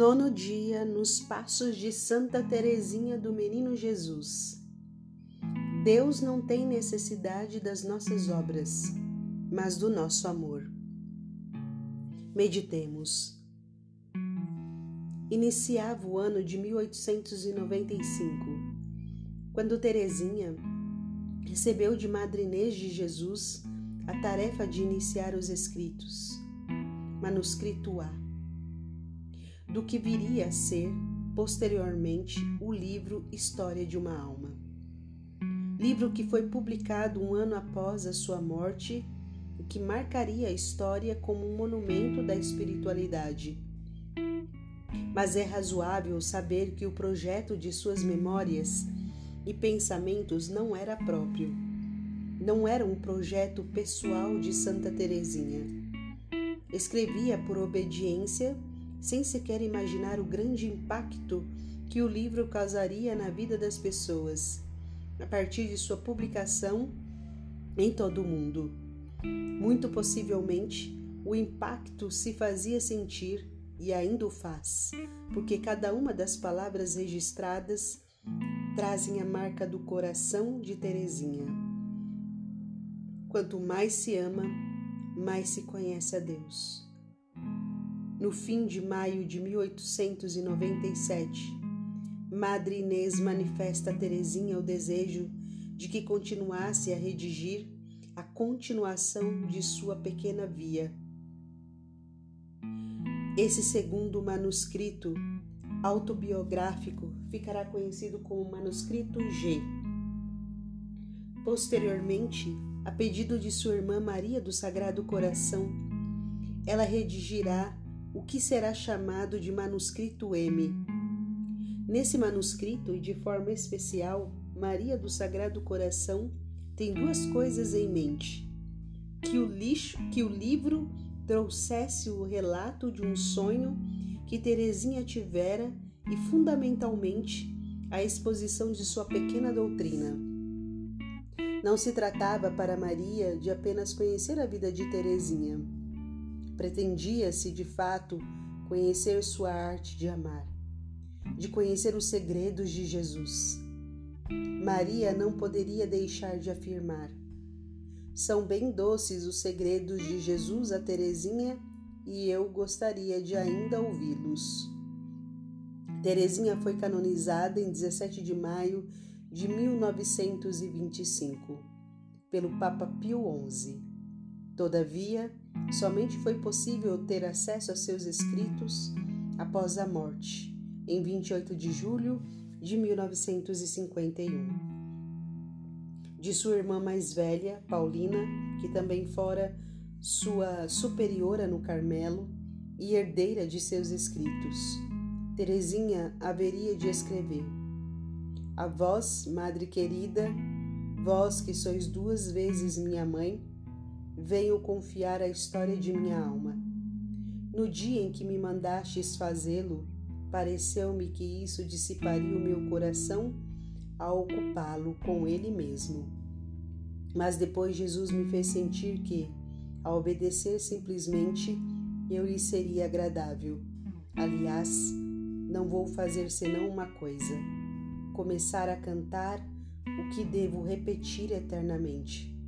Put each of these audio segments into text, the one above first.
Nono dia nos passos de Santa Teresinha do Menino Jesus. Deus não tem necessidade das nossas obras, mas do nosso amor. Meditemos. Iniciava o ano de 1895, quando Teresinha recebeu de Madre Inês de Jesus a tarefa de iniciar os escritos. Manuscrito A do que viria a ser, posteriormente, o livro História de uma Alma. Livro que foi publicado um ano após a sua morte e que marcaria a história como um monumento da espiritualidade. Mas é razoável saber que o projeto de suas memórias e pensamentos não era próprio. Não era um projeto pessoal de Santa Teresinha. Escrevia por obediência sem sequer imaginar o grande impacto que o livro causaria na vida das pessoas, a partir de sua publicação em todo o mundo. Muito possivelmente, o impacto se fazia sentir e ainda o faz, porque cada uma das palavras registradas trazem a marca do coração de Teresinha. Quanto mais se ama, mais se conhece a Deus no fim de maio de 1897, Madre Inês manifesta a Teresinha o desejo de que continuasse a redigir a continuação de sua pequena via. Esse segundo manuscrito autobiográfico ficará conhecido como Manuscrito G. Posteriormente, a pedido de sua irmã Maria do Sagrado Coração, ela redigirá o que será chamado de manuscrito M. Nesse manuscrito, e de forma especial, Maria do Sagrado Coração tem duas coisas em mente: que o lixo, que o livro trouxesse o relato de um sonho que Teresinha tivera e fundamentalmente a exposição de sua pequena doutrina. Não se tratava para Maria de apenas conhecer a vida de Teresinha Pretendia-se, de fato, conhecer sua arte de amar, de conhecer os segredos de Jesus. Maria não poderia deixar de afirmar: São bem doces os segredos de Jesus a Teresinha e eu gostaria de ainda ouvi-los. Teresinha foi canonizada em 17 de maio de 1925 pelo Papa Pio XI. Todavia, somente foi possível ter acesso a seus escritos após a morte, em 28 de julho de 1951. De sua irmã mais velha, Paulina, que também fora sua superiora no Carmelo e herdeira de seus escritos. Teresinha haveria de escrever: A vós, madre querida, vós que sois duas vezes minha mãe, venho confiar a história de minha alma. No dia em que me mandastes fazê-lo, pareceu-me que isso dissiparia o meu coração a ocupá-lo com ele mesmo. Mas depois Jesus me fez sentir que, a obedecer simplesmente, eu lhe seria agradável. Aliás, não vou fazer senão uma coisa: começar a cantar o que devo repetir eternamente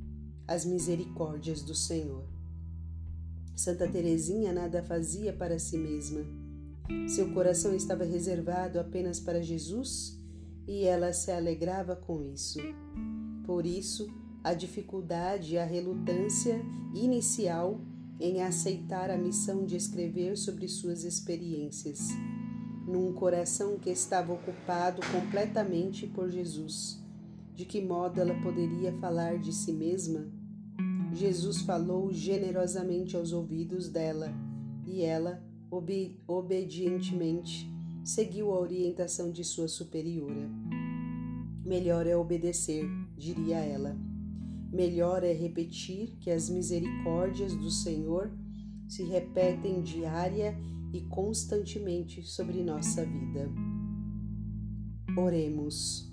as misericórdias do Senhor. Santa Teresinha nada fazia para si mesma. Seu coração estava reservado apenas para Jesus e ela se alegrava com isso. Por isso, a dificuldade e a relutância inicial em aceitar a missão de escrever sobre suas experiências, num coração que estava ocupado completamente por Jesus de que modo ela poderia falar de si mesma? Jesus falou generosamente aos ouvidos dela e ela, obe obedientemente, seguiu a orientação de sua superiora. Melhor é obedecer, diria ela. Melhor é repetir que as misericórdias do Senhor se repetem diária e constantemente sobre nossa vida. Oremos.